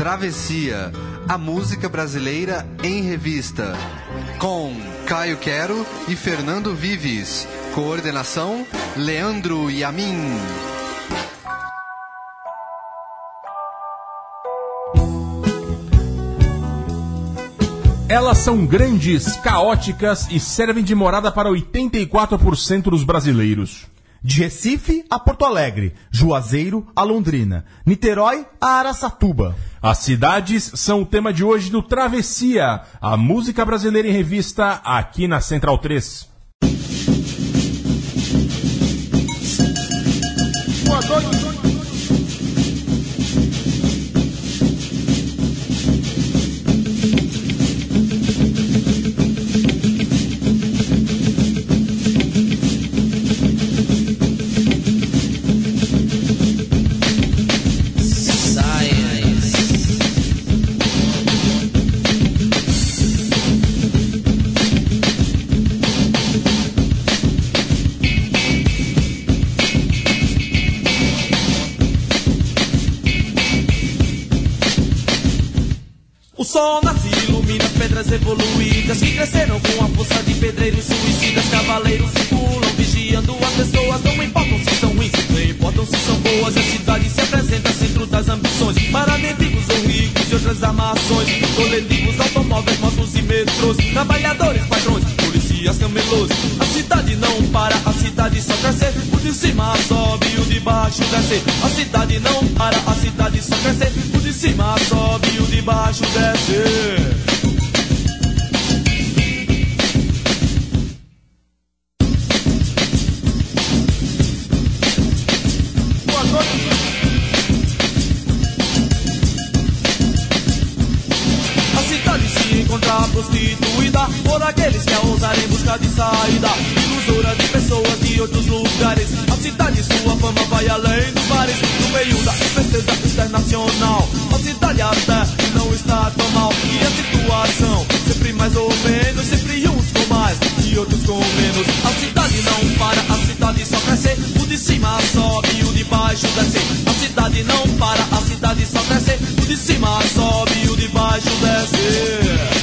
Travessia, a música brasileira em revista. Com Caio Quero e Fernando Vives. Coordenação: Leandro Yamin. Elas são grandes, caóticas e servem de morada para 84% dos brasileiros. De Recife a Porto Alegre, Juazeiro a Londrina, Niterói a Araçatuba. As cidades são o tema de hoje do Travessia, a música brasileira em revista, aqui na Central 3. Pedras evoluídas que cresceram com a força de pedreiros suicidas. Cavaleiros circulam, vigiando as pessoas. Não importam se são ruins, não importam se são boas. A cidade se apresenta centro das ambições para mendigos ou ricos e outras armações. Coletivos, automóveis, motos e metrôs. Trabalhadores, patrões, policias, camelôs. A cidade não para, a cidade só cresce. O de cima sobe o de baixo desce. A cidade não para, a cidade só cresce. O de cima sobe o de baixo desce. Prostituída por aqueles que a ousarem buscar de saída. Ilusora de pessoas de outros lugares. A cidade, sua fama vai além dos bares. No meio da esperteza internacional. A cidade até não está tão mal. E a situação, sempre mais ou menos. Sempre uns com mais e outros com menos. A cidade não para, a cidade só cresce. O de cima sobe e o de baixo desce. A cidade não para, a cidade só cresce. O de cima sobe e o de baixo desce.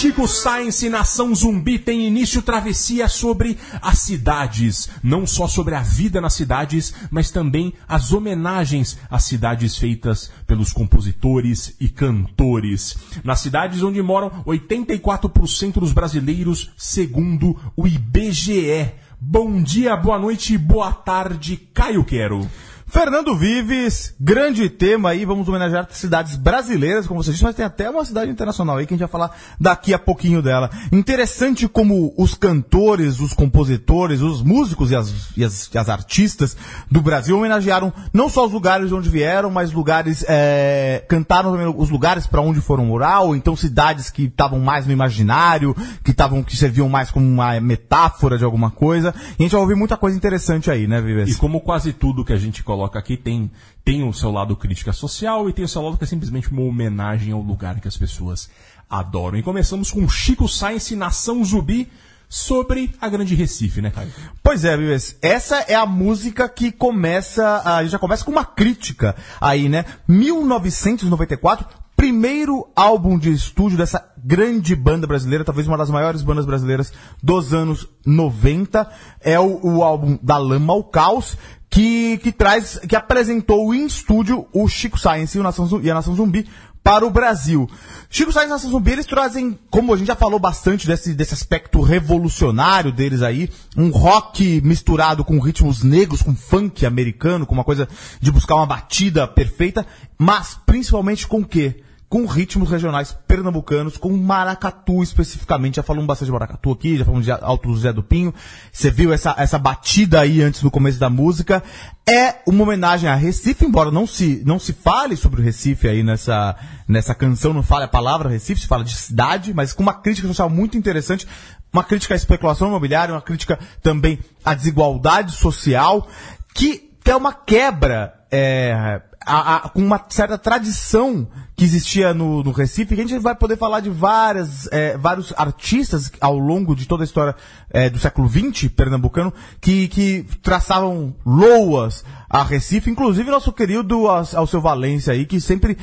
Chico Science, Nação Zumbi tem início travessia sobre as cidades. Não só sobre a vida nas cidades, mas também as homenagens às cidades feitas pelos compositores e cantores. Nas cidades onde moram 84% dos brasileiros, segundo o IBGE. Bom dia, boa noite, boa tarde, Caio Quero. Fernando Vives, grande tema aí, vamos homenagear cidades brasileiras, como você disse, mas tem até uma cidade internacional aí que a gente vai falar daqui a pouquinho dela. Interessante como os cantores, os compositores, os músicos e as, e as, e as artistas do Brasil homenagearam não só os lugares de onde vieram, mas lugares, é, cantaram os lugares para onde foram morar, ou então cidades que estavam mais no imaginário, que estavam, que serviam mais como uma metáfora de alguma coisa. E a gente vai ouvir muita coisa interessante aí, né, Vives? E como quase tudo que a gente coloca aqui tem, tem o seu lado crítica social e tem o seu lado que é simplesmente uma homenagem ao lugar que as pessoas adoram. E começamos com Chico Science Nação Zumbi sobre a Grande Recife, né, Caio? Pois é, Vives. Essa é a música que começa, a, já começa com uma crítica aí, né? 1994, primeiro álbum de estúdio dessa grande banda brasileira, talvez uma das maiores bandas brasileiras dos anos 90. É o, o álbum Da Lama ao Caos, que, que traz, que apresentou em estúdio o Chico Science e, o Nação, e a Nação Zumbi para o Brasil. Chico Science e Nação Zumbi, eles trazem, como a gente já falou bastante desse, desse aspecto revolucionário deles aí, um rock misturado com ritmos negros, com funk americano, com uma coisa de buscar uma batida perfeita, mas principalmente com o quê? Com ritmos regionais pernambucanos, com maracatu especificamente. Já falamos bastante de maracatu aqui, já falamos de Alto Zé do Pinho. Você viu essa, essa batida aí antes do começo da música. É uma homenagem a Recife, embora não se, não se fale sobre o Recife aí nessa, nessa canção, não fale a palavra Recife, se fala de cidade, mas com uma crítica social muito interessante. Uma crítica à especulação imobiliária, uma crítica também à desigualdade social, que, que é uma quebra é, a- a- com uma certa tradição que existia no, no Recife, que a gente vai poder falar de várias, é, vários artistas ao longo de toda a história é, do século XX pernambucano que, que traçavam loas a Recife, inclusive nosso querido Al- Alceu Valência aí, que sempre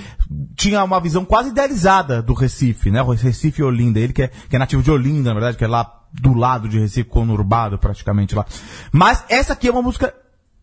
tinha uma visão quase idealizada do Recife, né? O Recife Olinda, ele que é, que é nativo de Olinda, na verdade, que é lá do lado de Recife, conurbado praticamente lá. Mas essa aqui é uma música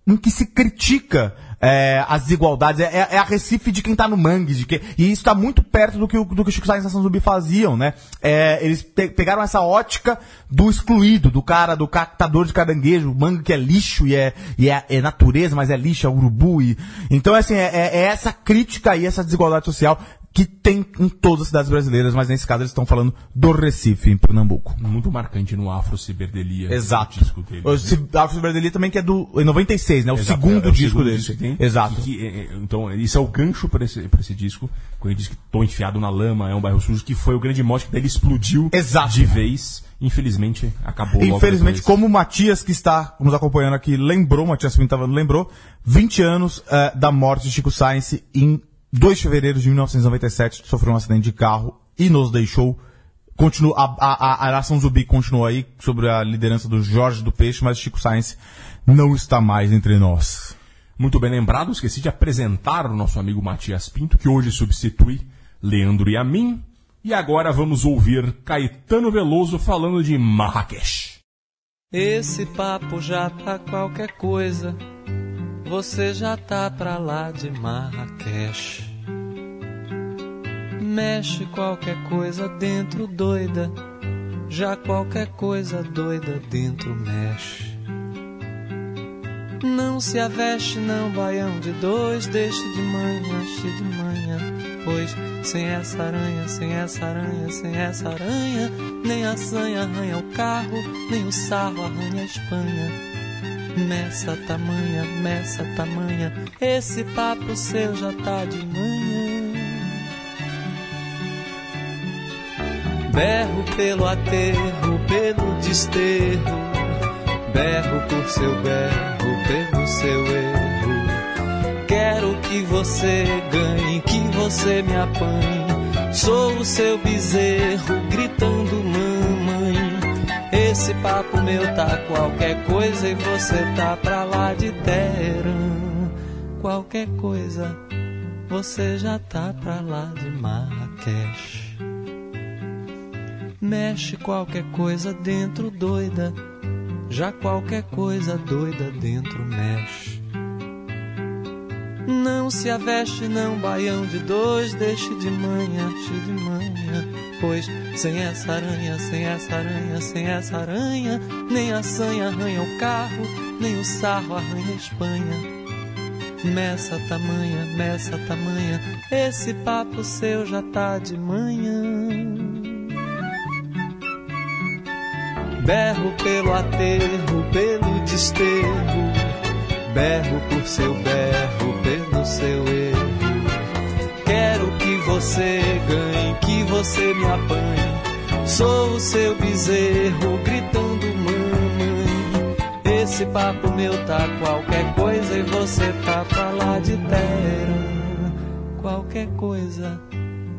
em que se critica é, as desigualdades. É, é- é a Recife de quem tá no mangue. De que, e isso está muito perto do que o, do que o Chico Sainz e Nação Zumbi faziam, né? É, eles pe- pegaram essa ótica do excluído, do cara, do captador de caranguejo, o mangue que é lixo e é, e é, é natureza, mas é lixo, é urubu. E, então, assim, é, é- é essa crítica aí, essa desigualdade social que tem em todas as cidades brasileiras, mas nesse caso eles estão falando do Recife, em Pernambuco. Muito marcante no Afro Ciberdelia. Exato. o disco dele. O né? Afro Ciberdelia também que é do em 96, né? O Exato, segundo é o disco segundo dele. disco que tem. Exato. E que, é, é, então, isso é o gancho para esse, pra esse disco. Quando ele diz que tô enfiado na lama, é um bairro sujo, que foi o grande mote que daí ele explodiu Exato. de vez. Infelizmente, acabou Infelizmente, como o Matias, que está nos acompanhando aqui, lembrou, Matias Pintavano lembrou, 20 anos eh, da morte de Chico Sainz em 2 de fevereiro de 1997, sofreu um acidente de carro e nos deixou. Continua, a, a, a, a Nação Zumbi continua aí sob a liderança do Jorge do Peixe, mas Chico Sainz não está mais entre nós. Muito bem lembrado, esqueci de apresentar o nosso amigo Matias Pinto, que hoje substitui Leandro e a mim. E agora vamos ouvir Caetano Veloso falando de Marrakech. Esse papo já tá qualquer coisa. Você já tá pra lá de Marrakech. Mexe qualquer coisa dentro doida. Já qualquer coisa doida dentro mexe. Não se aveste, não, baião de dois. Deixe de manhã, deixe de manhã. Pois sem essa aranha, sem essa aranha, sem essa aranha, nem a sanha arranha o carro, nem o sarro arranha a Espanha. Meça tamanha, meça tamanha, esse papo seu já tá de manhã. Berro pelo aterro, pelo desterro, berro por seu berro, pelo seu erro. Quero que você ganhe, que você me apanhe. Sou o seu bezerro, gritando mamãe. Esse papo meu tá qualquer coisa e você tá pra lá de Teherã. Qualquer coisa, você já tá pra lá de Marrakech. Mexe qualquer coisa dentro doida, já qualquer coisa doida dentro mexe. Não se aveste, não, baião de dois, deixe de manhã, deixe de manhã. Pois sem essa aranha, sem essa aranha, sem essa aranha, nem a sanha arranha o carro, nem o sarro arranha a Espanha. Meça tamanha, meça tamanha, esse papo seu já tá de manhã. Berro pelo aterro, pelo desterro, berro por seu berro, pelo seu erro. Quero que você ganhe, que você me apanhe. Sou o seu bezerro, gritando mamãe. Esse papo meu tá qualquer coisa e você tá pra lá de terra. Qualquer coisa,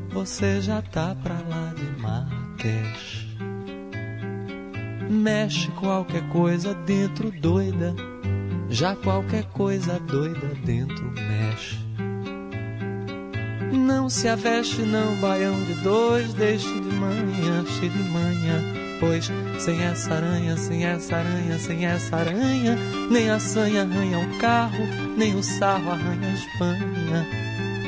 você já tá pra lá de Marrakech. Mexe qualquer coisa dentro doida, já qualquer coisa doida dentro mexe. Não se aveste não, baião de dois, deixe de manhã, cheio de manhã. Pois sem essa aranha, sem essa aranha, sem essa aranha, nem a sanha arranha o carro, nem o sarro arranha a Espanha.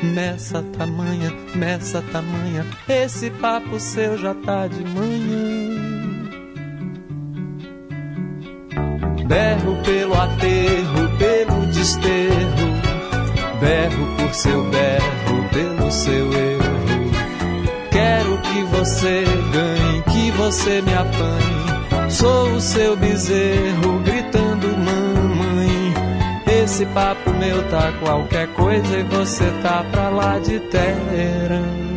Meça tamanha, meça tamanha, esse papo seu já tá de manhã. Berro pelo aterro, pelo desterro, berro por seu berro, pelo seu erro. Quero que você ganhe, que você me apanhe. Sou o seu bezerro, gritando mamãe. Esse papo meu tá qualquer coisa e você tá pra lá de terra.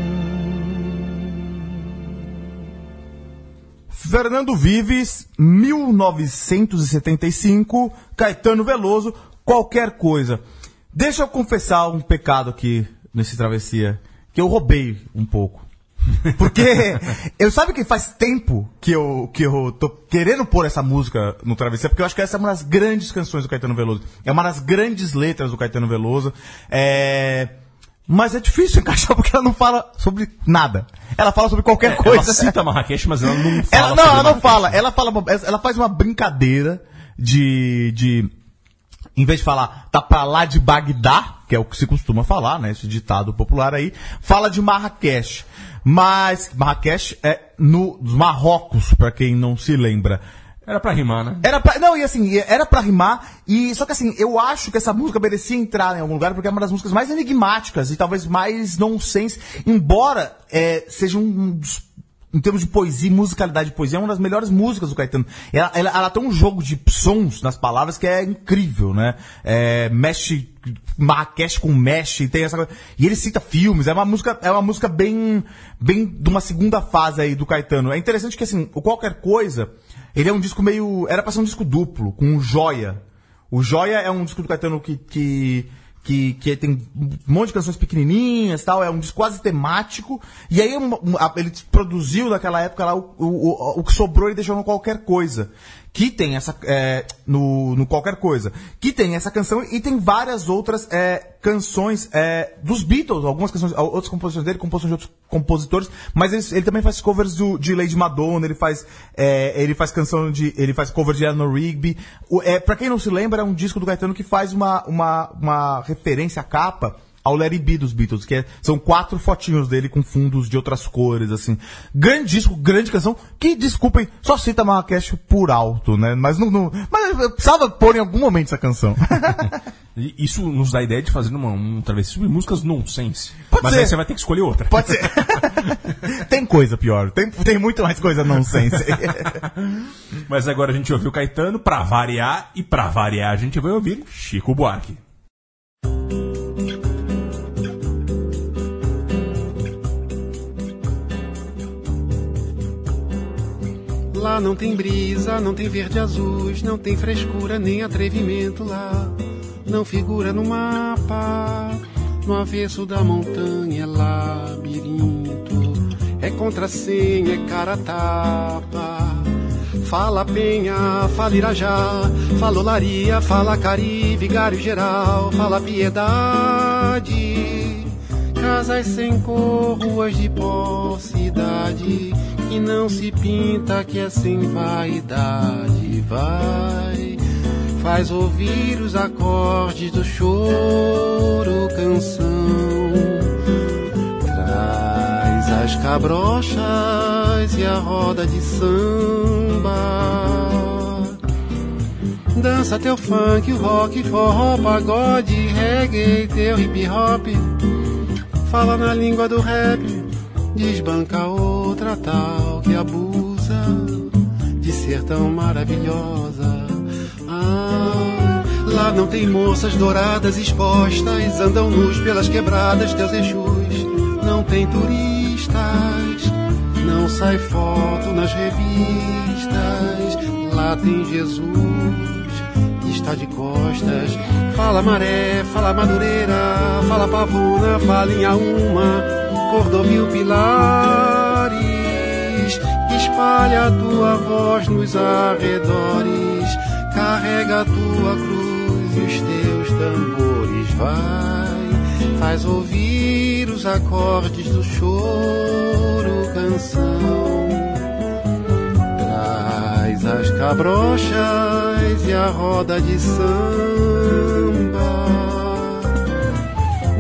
Fernando Vives, 1975, Caetano Veloso, qualquer coisa. Deixa eu confessar um pecado aqui nesse travessia, que eu roubei um pouco. Porque eu sabe que faz tempo que eu, que eu tô querendo pôr essa música no travessia, porque eu acho que essa é uma das grandes canções do Caetano Veloso. É uma das grandes letras do Caetano Veloso. É... Mas é difícil encaixar porque ela não fala sobre nada. Ela fala sobre qualquer Ela coisa. cita Marrakech, mas ela não fala. Ela, não, ela não fala. Ela fala, uma- ela faz uma brincadeira de, de, em vez de falar tá pra lá de Bagdá, que é o que se costuma falar, né, esse ditado popular aí, fala de Marrakech. Mas Marrakech é no Marrocos, pra quem não se lembra. Era pra rimar, né? Era pra, não, e assim, era pra rimar, e só que assim, eu acho que essa música merecia entrar em algum lugar, porque é uma das músicas mais enigmáticas e talvez mais nonsense, embora é, seja um dos, em termos de poesia musicalidade de poesia, é uma das melhores músicas do Caetano. Ela, ela, ela tem um jogo de sons nas palavras que é incrível, né? É, mexe, Marrakech com mexe, tem essa coisa. E ele cita filmes, é uma música, é uma música bem, bem de uma segunda fase aí do Caetano. É interessante que assim, qualquer coisa, ele é um disco meio. Era pra ser um disco duplo, com um joia. O Joia é um disco do Caetano que, que, que, que tem um monte de canções pequenininhas tal, é um disco quase temático. E aí ele produziu naquela época lá o, o, o, o que sobrou ele deixou no qualquer coisa. Que tem essa. é, no, no qualquer coisa. Que tem essa canção e tem várias outras é, canções é, dos Beatles, algumas canções, outras composições dele, composições de outros compositores, mas ele, ele também faz covers do, de Lady Madonna, ele faz, é, ele faz canção de. ele faz cover de Eleanor Rigby. O, é, pra quem não se lembra, é um disco do Caetano que faz uma, uma, uma referência à capa ao Larry B dos Beatles, que é- são quatro fotinhos dele com fundos de outras cores, assim. Grande disco, grande canção, que, desculpem, só cita Marrakech por alto, né? Mas não, não- mas eu precisava pôr em algum momento essa canção. Isso nos dá a ideia de fazer uma, um travessia sobre músicas nonsense. Pode mas ser. aí você vai ter que escolher outra. Pode ser. tem coisa pior, tem, tem muito mais coisa nonsense. Mas agora a gente ouviu Caetano pra variar, e pra variar a gente vai ouvir Chico Buarque. Lá não tem brisa, não tem verde azuis, não tem frescura nem atrevimento lá. Não figura no mapa, no avesso da montanha é labirinto. É contrassenha, é cara tapa. Fala Penha, fala Irajá, fala Olaria, fala Cari, Vigário Geral, fala Piedade. Casas sem cor, ruas de pó, cidade que não se pinta, que é sem vaidade. Vai, faz ouvir os acordes do choro, canção. Traz as cabrochas e a roda de samba. Dança teu funk, rock, forró, pagode, reggae, teu hip hop. Fala na língua do rap, desbanca outra tal que abusa de ser tão maravilhosa. Ah, lá não tem moças douradas expostas, andam nus pelas quebradas, teus exus. Não tem turistas, não sai foto nas revistas. Lá tem Jesus está de costas. Fala maré, fala madureira, fala pavuna, fala em uma, cordovil pilares. Espalha a tua voz nos arredores, carrega a tua cruz e os teus tambores. Vai, faz ouvir os acordes do choro, canção. As cabrochas e a roda de samba.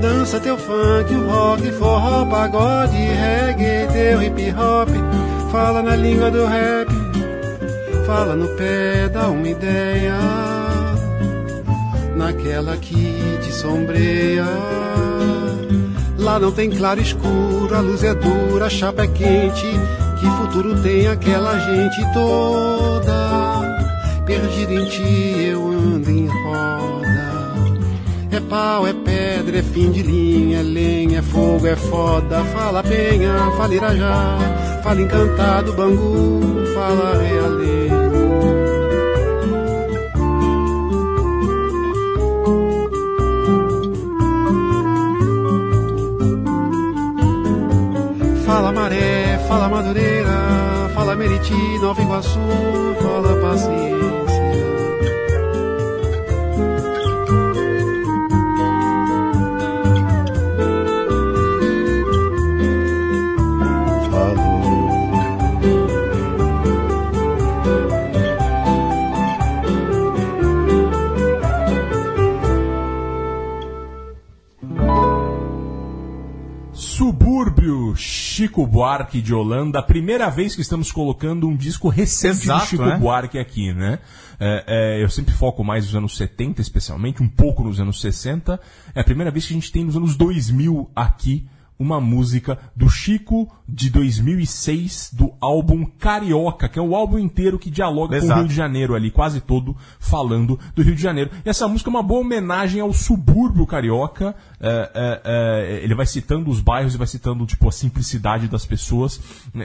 Dança teu funk, o rock, forró, pagode, reggae, teu hip hop. Fala na língua do rap, fala no pé, dá uma ideia. Naquela que te sombreia. Lá não tem claro escuro, a luz é dura, a chapa é quente. Que futuro tem aquela gente toda? Perdido em ti eu ando em roda. É pau, é pedra, é fim de linha, é lenha, é fogo, é foda. Fala penha, fala irajá, fala encantado, bangu, fala realengo. Fala madureira, fala meriti, nova iguaçu, fala paciência. Chico Buarque de Holanda, a primeira vez que estamos colocando um disco recente Exato, do Chico né? Buarque aqui, né? É, é, eu sempre foco mais nos anos 70, especialmente, um pouco nos anos 60. É a primeira vez que a gente tem nos anos 2000 aqui uma música do Chico de 2006 do álbum Carioca, que é o álbum inteiro que dialoga com o Exato. Rio de Janeiro ali, quase todo falando do Rio de Janeiro. E essa música é uma boa homenagem ao subúrbio carioca. É, é, é, ele vai citando os bairros e vai citando tipo a simplicidade das pessoas.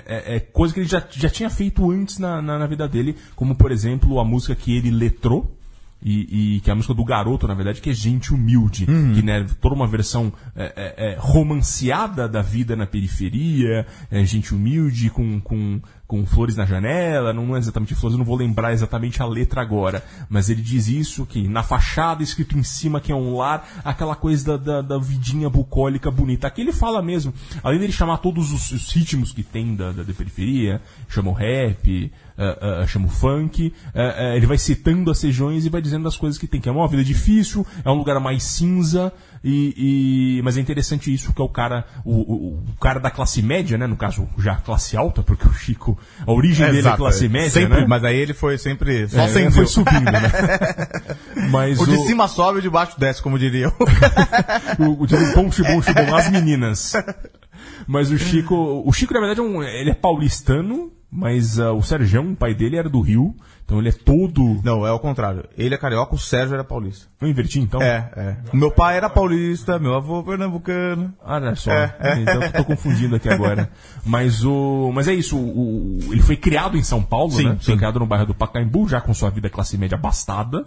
É, é coisa que ele já, já tinha feito antes na, na, na vida dele, como por exemplo a música que ele letrou. E, e que é a música do garoto, na verdade, que é Gente Humilde, que né, toda uma versão é, é, é, romanceada da vida na periferia, é, gente humilde com, com, com flores na janela, não é exatamente flores, eu não vou lembrar exatamente a letra agora, mas ele diz isso, que na fachada, escrito em cima que é um lar, aquela coisa da, da, da vidinha bucólica bonita. Aqui ele fala mesmo, além dele chamar todos os, os ritmos que tem da, da, da periferia, chama o rap, uh, uh, chama o funk, uh, uh, ele vai citando as regiões e vai dizendo as coisas que tem, que é uma vida difícil, é um lugar mais cinza, e, e- mas é interessante isso, que é o cara, o, o- o cara da classe média, né, no caso já classe alta, porque o Chico, a origem dele é Exato, classe é. média, Sempre, né? mas aí ele foi sempre. Só É, sempre foi subindo, né? Mas O de cima sobe e o de baixo desce, como diriam. o, o tipo, bom, bom, bom, as meninas. Mas o Chico, o Chico na verdade é um, ele é paulistano, mas ah, o Serjão, o pai dele era do Rio, então ele é todo, Não, é o contrário. Ele é carioca, o Sérgio era paulista. eu inverti então. É, é. O meu pai era paulista, meu avô pernambucano. Ah, olha só. É, é. Então eu tô confundindo aqui agora. Mas o, mas é isso. O, ele foi criado em São Paulo, Sim, né? Foi sim. criado no bairro do Pacaembu, já com sua vida classe média abastada.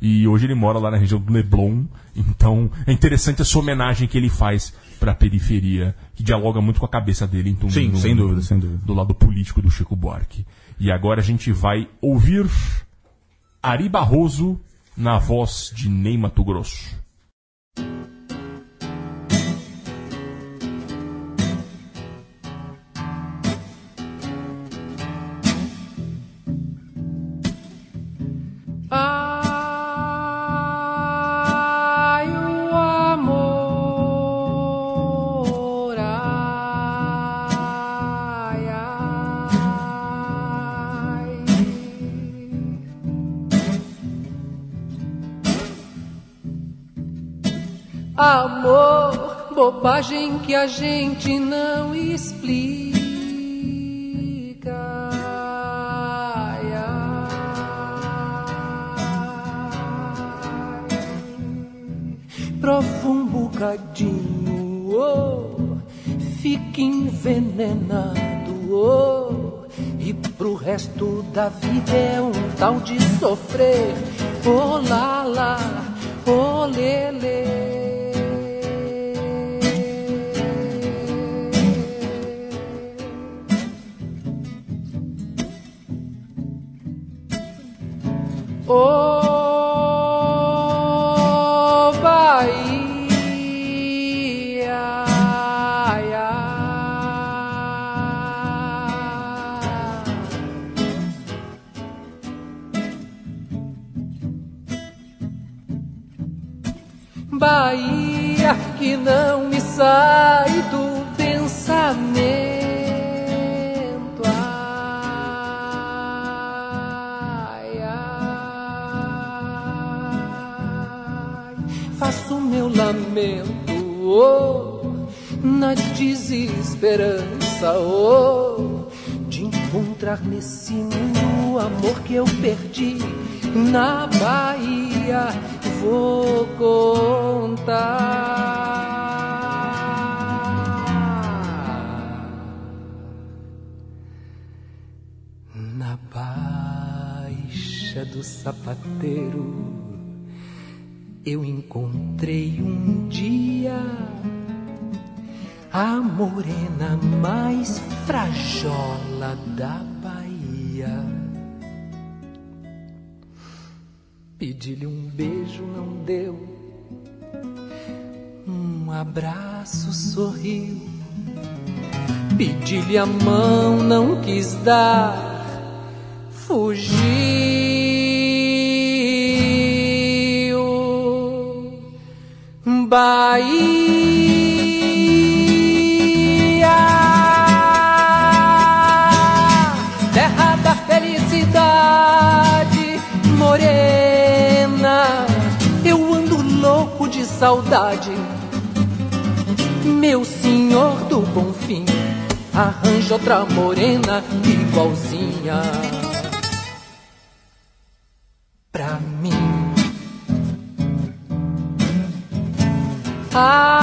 E hoje ele mora lá na região do Leblon. Então é interessante essa homenagem que ele faz pra periferia, que dialoga muito com a cabeça dele. Então, Sim, sem dúvida, sem dúvida. Do lado político do Chico Buarque. E agora a gente vai ouvir Ari Barroso na voz de Ney Mato Grosso. Bobagem que a gente não explica. Ai, ai. Prova um bocadinho, oh, fica envenenado, oh, e pro resto da vida é um tal de sofrer. Oh lá lá, oh lele. Oh o amor que eu perdi na Bahia. Vou contar. Na baixa do sapateiro eu encontrei um dia a morena mais frajola da Pedi-lhe um beijo, não deu. Um abraço, sorriu. Pedi-lhe a mão, não quis dar. Fugiu. Bahia, saudade. Meu senhor do bom fim, arranja outra morena igualzinha pra mim. Ai,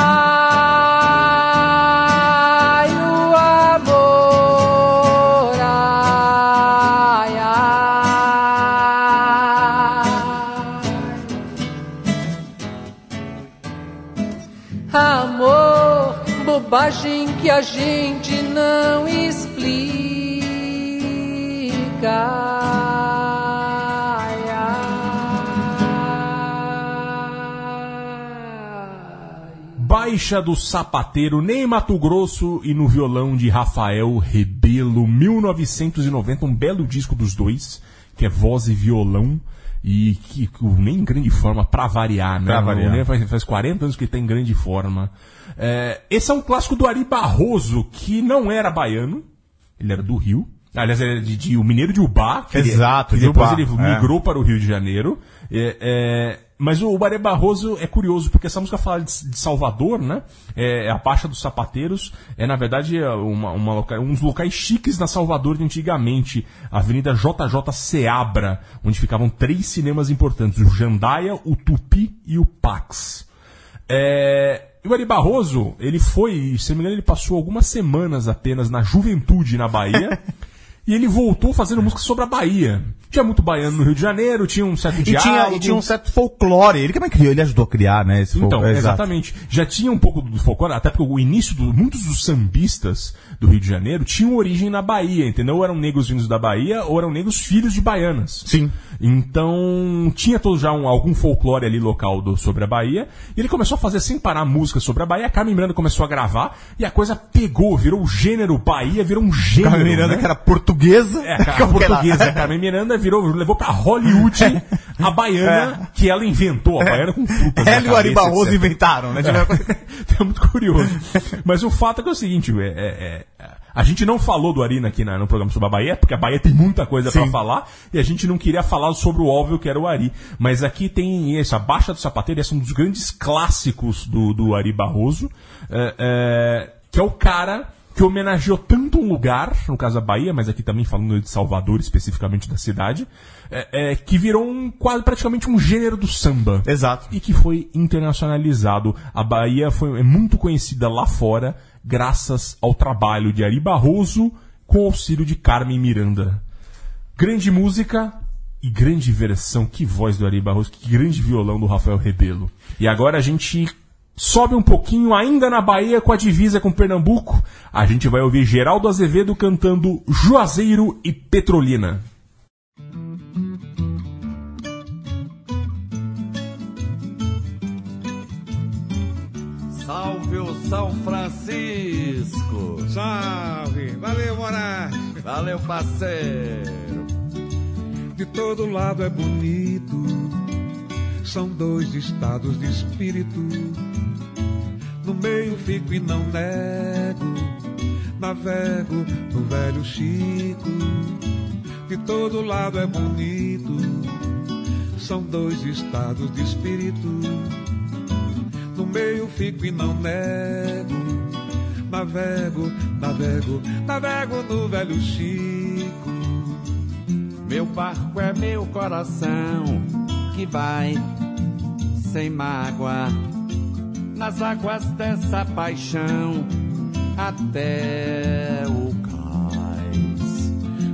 Do Sapateiro, nem Mato Grosso e no violão de Rafael Rebelo, 1990, um belo disco dos dois, que é voz e violão. E que, que nem em grande forma, pra variar, né? Pra variar. Ney faz, faz 40 anos que ele tá em grande forma. É, esse é um clássico do Ari Barroso, que não era baiano, ele era do Rio. Aliás, ele era de, de- o mineiro de Ubá. que ele- Exato, que de depois Ubá, ele é. migrou para o Rio de Janeiro. É, é, mas o Baré Barroso é curioso, porque essa música fala de, de Salvador, né? É, a Baixa dos Sapateiros. É, na verdade, é uma, uma um dos locais chiques na Salvador de antigamente. A Avenida JJ Seabra, onde ficavam três cinemas importantes: o Jandaia, o Tupi e o Pax. É, e o Ari Barroso, ele foi, se não me engano, ele passou algumas semanas apenas na juventude na Bahia. e ele voltou fazendo música sobre a Bahia. Tinha muito baiano no Rio de Janeiro, tinha um certo E tinha, diálogo. e tinha um certo folclore. Ele também criou, ele ajudou a criar, né? Esse Então, é, exatamente. Já tinha um pouco do folclore, até porque o início, do, muitos dos sambistas do Rio de Janeiro tinham origem na Bahia, entendeu? Ou eram negros vindos da Bahia, ou eram negros filhos de baianas. Sim. Então, tinha todo já um- algum folclore ali local do- sobre a Bahia. E ele começou a fazer sem parar música sobre a Bahia. A Carmen Miranda começou a gravar e a coisa pegou, virou o gênero Bahia, virou um gênero. Carmen Miranda, né? que era portuguesa. É, a portuguesa, a Carmen Miranda virou, levou pra Hollywood a baiana que ela inventou, a baiana com frutas. Ela e o Ari Barroso inventaram, né? É muito curioso. Mas o fato é que é o seguinte, é, é- é- A gente não falou do Ari aqui na- no programa sobre a Bahia, porque a Bahia tem muita coisa Sim. falar, e a gente não queria falar sobre o óbvio que era o Ari. Mas aqui tem esse, a Baixa do Sapateiro, esse é um dos grandes clássicos do, do Ari Barroso, é, é, que é o cara que homenageou tanto um lugar, no caso a Bahia, mas aqui também falando de Salvador, especificamente da cidade, é, é, que virou um, quase praticamente um gênero do samba Exato. e que foi internacionalizado. A Bahia foi é muito conhecida lá fora graças ao trabalho de Ari Barroso com o auxílio de Carmen Miranda. Grande música e grande versão. Que voz do Ari Barroso, que grande violão do Rafael Rebelo. E agora a gente sobe um pouquinho ainda na Bahia com a divisa com Pernambuco. A gente vai ouvir Geraldo Azevedo cantando Juazeiro e Petrolina. Salve o São Francisco! Salve! Valeu, Moraes! Valeu, parceiro! De todo lado é bonito, são dois estados de espírito. No meio fico e não nego, navego no velho Chico. De todo lado é bonito, são dois estados de espírito. No meio fico e não nego, navego, navego, navego no velho Chico. Meu barco é meu coração que vai sem mágoa nas águas dessa paixão até o cais.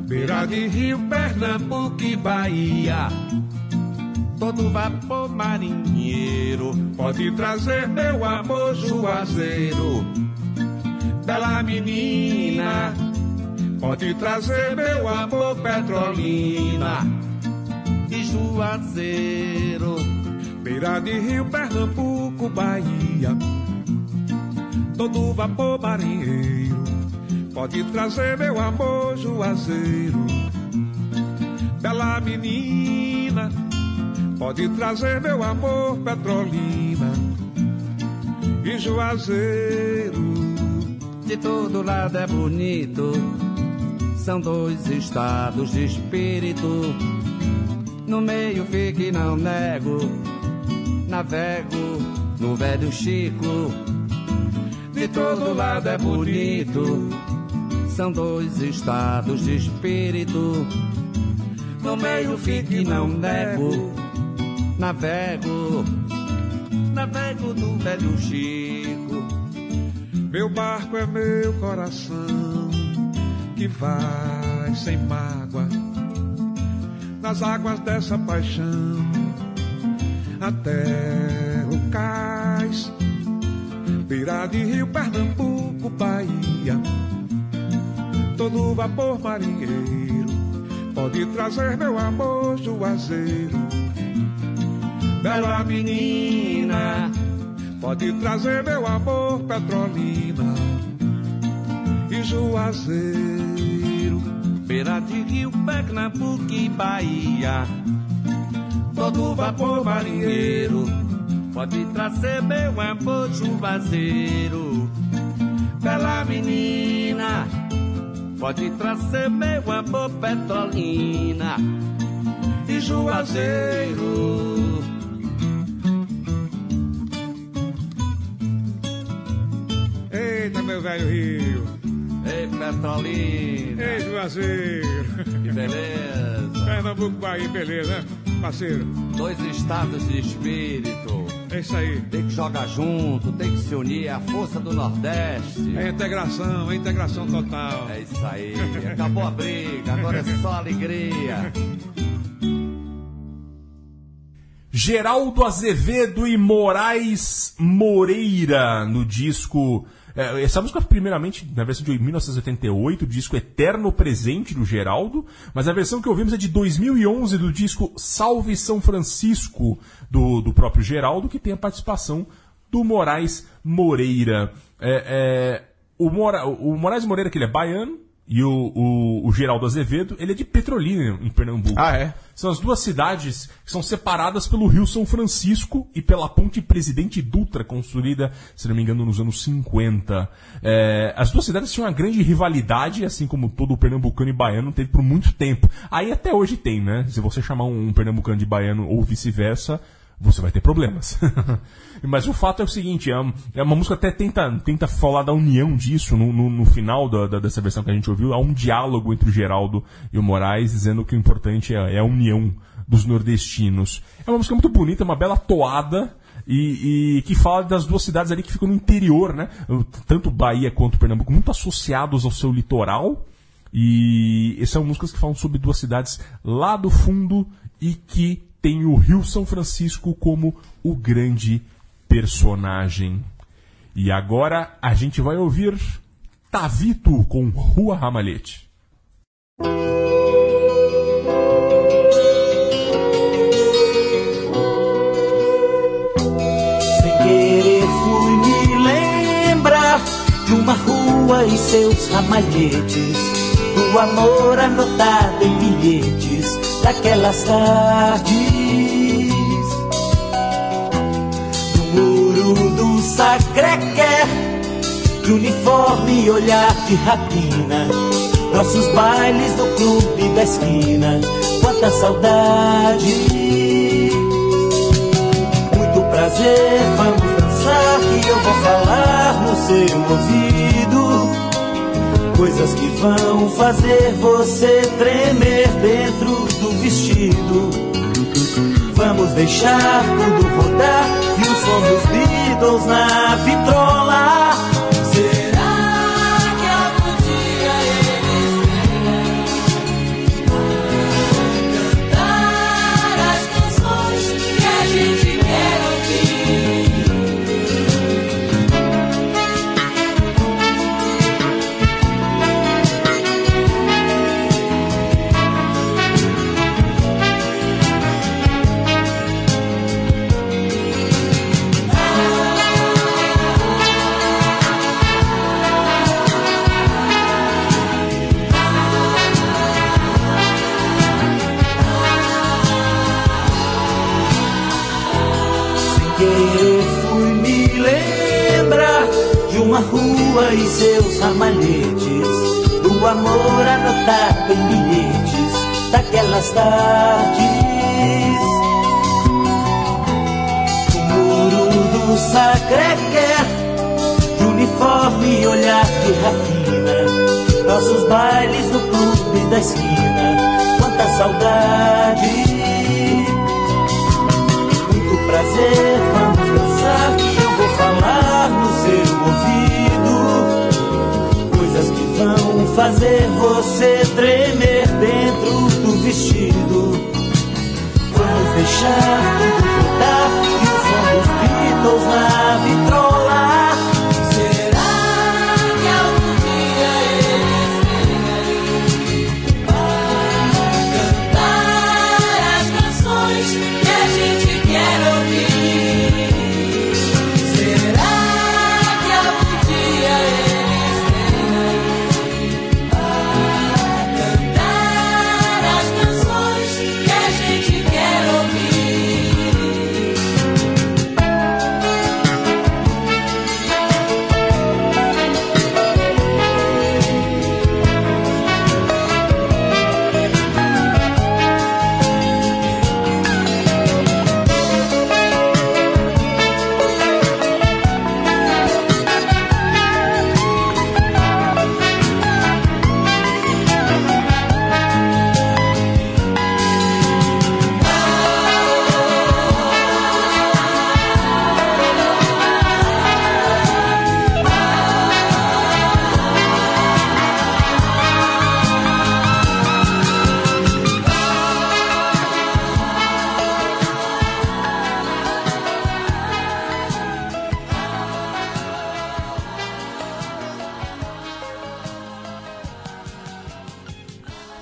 Beira de rio, Pernambuco e Bahia. Todo vapor marinheiro Pode trazer meu amor juazeiro. bela menina, Pode trazer meu amor petrolina. e Juazeiro. Beira de rio, Pernambuco, Bahia. Todo vapor marinheiro. Pode trazer meu amor juazeiro. Bela menina. Pode trazer meu amor petrolina. E juazeiro. De todo lado é bonito, são dois estados de espírito. No meio fica e não nego, navego no velho Chico. De todo lado é bonito, são dois estados de espírito. No meio fica e não nego, navego, navego no velho Chico. Meu barco é meu coração que vai sem mágoa nas águas dessa paixão até o cais, beira de rio Pernambuco, Bahia. Todo vapor marinheiro pode trazer meu amor juazeiro. Bela menina, pode trazer meu amor petrolina e juazeiro. Beira de rio, Pernambuco e Bahia. Todo vapor marinheiro pode trazer meu amor juazeiro. Bela menina, pode trazer meu amor petrolina e juazeiro. Eita, meu velho rio, Ei, petrolina, ei, juazeiro. que beleza. Pernambuco, Bahia, beleza, né, parceiro? Dois estados de espírito. É isso aí. Tem que jogar junto, tem que se unir, é a força do Nordeste. É integração, é integração total. É isso aí, acabou a briga, agora é só alegria. Geraldo Azevedo e Moraes Moreira no disco. É, essa música, primeiramente, na versão de 1988, o disco Eterno Presente do Geraldo, mas a versão que ouvimos é de 2011 do disco Salve São Francisco do, do próprio Geraldo, que tem a participação do Moraes Moreira. É, é, o, Mora, o Moraes Moreira, que ele é baiano, e o, o, o Geraldo Azevedo, ele é de Petrolina, em Pernambuco. Ah, é? São as duas cidades que são separadas pelo Rio São Francisco e pela ponte Presidente Dutra, construída, se não me engano, nos anos 50. É, as duas cidades tinham uma grande rivalidade, assim como todo o pernambucano e baiano teve por muito tempo. Aí até hoje tem, né? Se você chamar um pernambucano de baiano ou vice-versa, você vai ter problemas. Mas o fato é o seguinte, é uma, é uma música até tenta, tenta falar da união disso no, no, no final da, da- dessa versão que a gente ouviu. Há um diálogo entre o Geraldo e o Moraes, dizendo que o importante é, é a união dos nordestinos. É uma música muito bonita, uma bela toada. E, e que fala das duas cidades ali que ficam no interior, né? Tanto Bahia quanto Pernambuco, muito associados ao seu litoral. E essas são músicas que falam sobre duas cidades lá do fundo e que tem o Rio São Francisco como o grande personagem. E agora a gente vai ouvir Tavito com Rua Ramalhete. Sem querer fui me lembrar de uma rua e seus ramalhetes, do amor anotado em bilhetes daquelas tardes. Sacré-Cœur, de uniforme e olhar de rapina, nossos bailes no clube da esquina, quanta saudade. Muito prazer, vamos dançar que eu vou falar no seu ouvido. Coisas que vão fazer você tremer dentro do vestido. Vamos deixar tudo rodar o som dos Beatles na vitrola. Rua e seus ramalhetes, do amor anotado em bilhetes daquelas tardes. O muro do Sacré-Cœur, de uniforme e olhar de rapina, nossos bailes no clube da esquina, quanta saudade muito prazer, fazer você tremer dentro do vestido. Vamos deixar tudo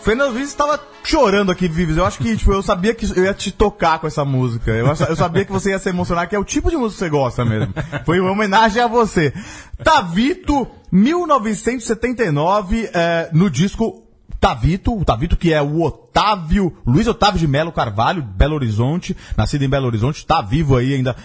Fernando Vives estava chorando aqui, Vives. Eu acho que, tipo, eu sabia que eu ia te tocar com essa música. Eu, eu sabia que você ia se emocionar, que é o tipo de música que você gosta mesmo. Foi uma homenagem a você. Tavito 1979, é, no disco Tavito, o Tavito que é o Otávio, Luiz Otávio de Melo Carvalho, Belo Horizonte, nascido em Belo Horizonte, tá vivo aí ainda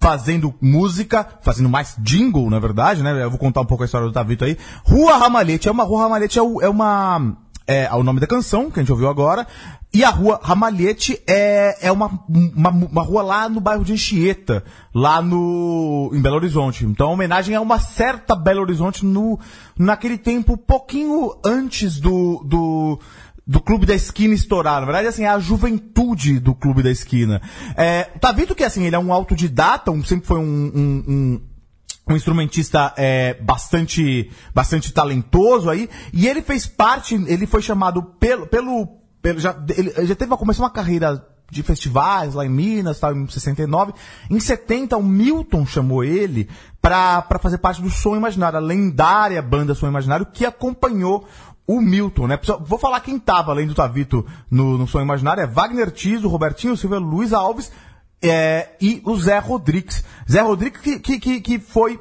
fazendo música, fazendo mais jingle, na verdade, né? Eu vou contar um pouco a história do Tavito aí. Rua Ramalhete, é uma Rua Ramalhete é, é uma é, é o nome da canção que a gente ouviu agora. E a rua Ramalhete é, é uma, uma, uma rua lá no bairro de Anchieta, lá no, em Belo Horizonte. Então, a homenagem a uma certa Belo Horizonte no, naquele tempo, pouquinho antes do, do, do Clube da Esquina estourar. Na verdade, assim, é a juventude do Clube da Esquina. É, tá vendo que, assim, ele é um autodidata, um, sempre foi um, um- um um instrumentista é, bastante bastante talentoso aí e ele fez parte ele foi chamado pelo pelo, pelo já ele já teve começou uma carreira de festivais lá em Minas tal em 69 em 70 o Milton chamou ele para fazer parte do Som Imaginário a lendária banda Som Imaginário que acompanhou o Milton, né? Vou falar quem tava além do Tavito no, no Som Imaginário, é Wagner Tiso, Robertinho Silva, Luiz Alves é, e o Zé Rodrigues. Zé Rodrigues que, que, que, foi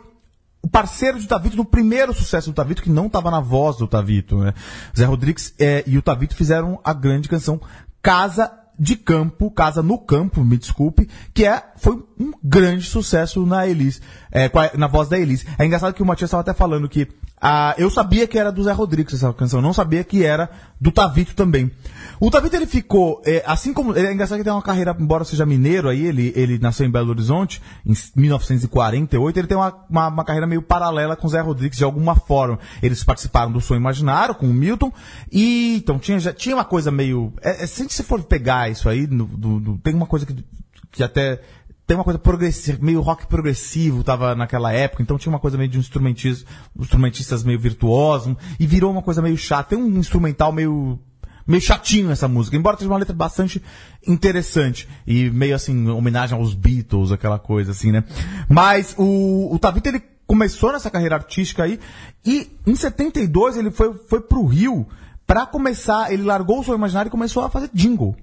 o parceiro de Tavito no primeiro sucesso do Tavito, que não estava na voz do Tavito. Né? Zé Rodrigues é, e o Tavito fizeram a grande canção Casa de Campo, Casa no Campo, me desculpe, que é, foi um grande sucesso na Elis, é, na voz da Elis. É engraçado que o Matias estava até falando que ah, eu sabia que era do Zé Rodrigues essa canção, não sabia que era do Tavito também. O Tavito ele ficou, é, assim como. É engraçado que ele tem uma carreira, embora seja mineiro aí, ele, ele nasceu em Belo Horizonte, em 1948, ele tem uma, uma, uma carreira meio paralela com o Zé Rodrigues de alguma forma. Eles participaram do Sonho Imaginário com o Milton, e então tinha, já, tinha uma coisa meio. É, é, se você for pegar isso aí, no- do- do- tem uma coisa que, que até tem uma coisa progressiva, meio rock progressivo, tava naquela época, então tinha uma coisa meio de um instrumentista, instrumentistas meio virtuosos, e virou uma coisa meio chata. Tem um instrumental meio meio chatinho essa música, embora seja uma letra bastante interessante e meio assim, homenagem aos Beatles, aquela coisa assim, né? Mas o, o Tavito, ele começou nessa carreira artística aí e em 72 ele foi, foi pro Rio pra começar, ele largou o seu imaginário e começou a fazer jingle.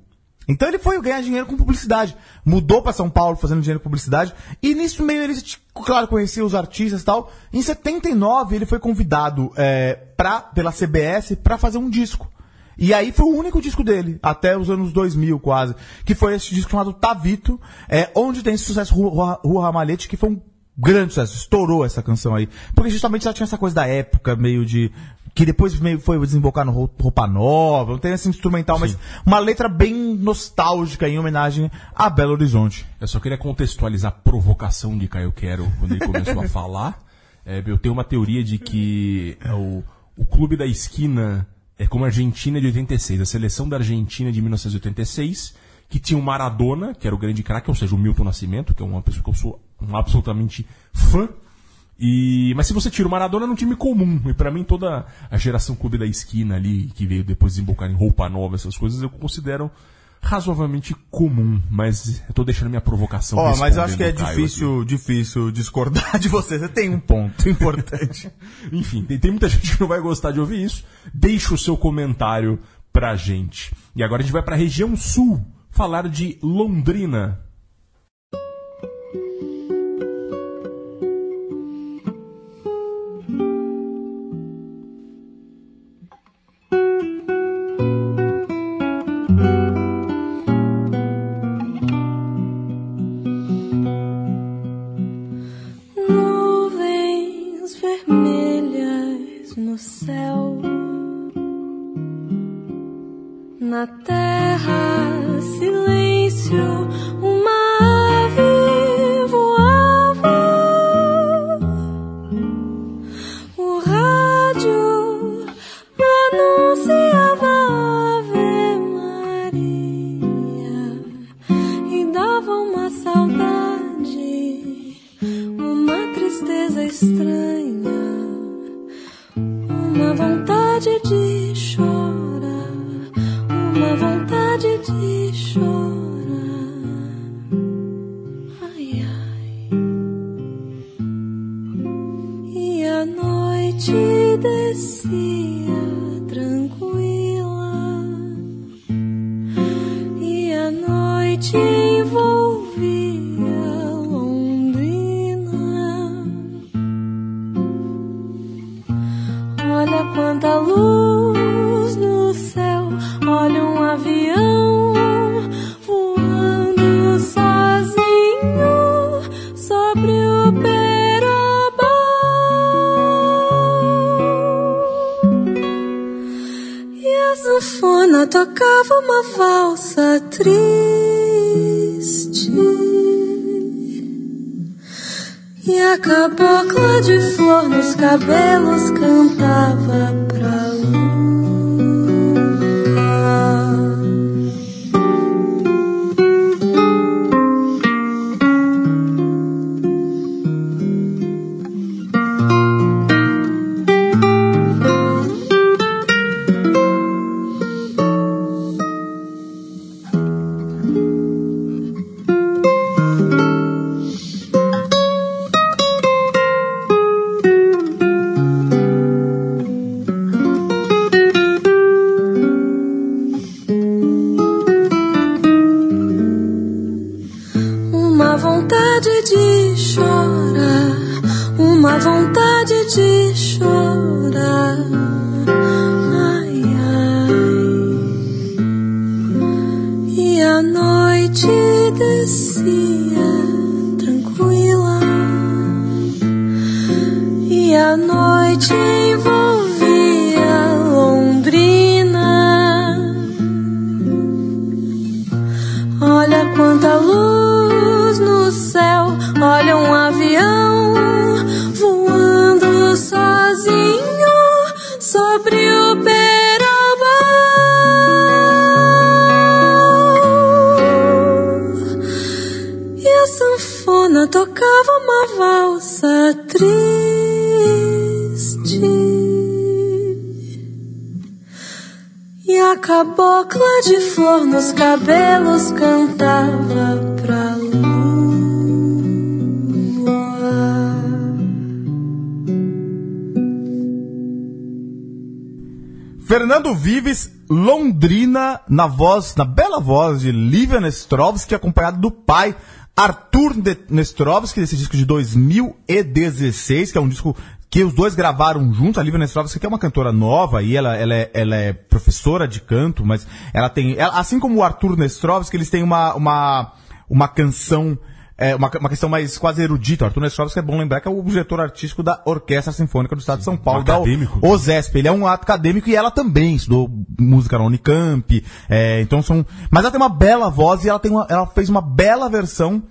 Então ele foi ganhar dinheiro com publicidade. Mudou pra São Paulo fazendo dinheiro com publicidade. E nisso meio ele, claro, conhecia os artistas e tal. Em 79 ele foi convidado é, pra, pela CBS pra fazer um disco. E aí foi o único disco dele, até os anos 2000 quase. Que foi esse disco chamado Tavito, é, onde tem esse sucesso Rua, Rua Ramalhete, que foi um grande sucesso. Estourou essa canção aí. Porque justamente já tinha essa coisa da época, meio de que depois meio foi desembocar no Ro- Roupa Nova, não tem esse instrumental, mas uma letra bem nostálgica em homenagem a Belo Horizonte. Eu só queria contextualizar a provocação de Caio Quero quando ele começou a falar. É, eu tenho uma teoria de que é, o, o clube da esquina é como a Argentina de 86, a seleção da Argentina de 1986, que tinha o Maradona, que era o grande craque, ou seja, o Milton Nascimento, que é uma pessoa que eu sou um absolutamente fã. E, mas se você tira o Maradona, é um time comum. E pra mim, toda a geração clube da esquina ali, que veio depois desembocar em roupa nova, essas coisas, eu considero razoavelmente comum. Mas eu tô deixando minha provocação. Ó, mas eu acho que é difícil, difícil discordar de você. Você tem um ponto importante. Enfim, tem, tem muita gente que não vai gostar de ouvir isso. Deixa o seu comentário pra gente. E agora a gente vai pra região sul falar de Londrina. Descia tranquila, e a noite a cabocla de flor nos cabelos cantava pra lua. Fernando Vives, Londrina, na voz, na bela voz de Lívia Nestrovski, acompanhado do pai, Arthur Nestrovski, desse disco de 2016, que é um disco que os dois gravaram juntos. A Lívia Nestrovski, que é uma cantora nova, e ela, ela, é, ela é professora de canto, mas ela tem, ela- assim como o Arthur Nestrovski, eles têm uma, uma, uma canção é uma, uma questão mais quase erudita. O Arthur Nestrovski é bom lembrar que é o diretor artístico da Orquestra Sinfônica do Estado de São Paulo, da acadêmico. OSESP. Ele é um acadêmico e ela também estudou música na Unicamp. é, então são. Mas ela tem uma bela voz e ela, tem uma- ela fez uma bela versão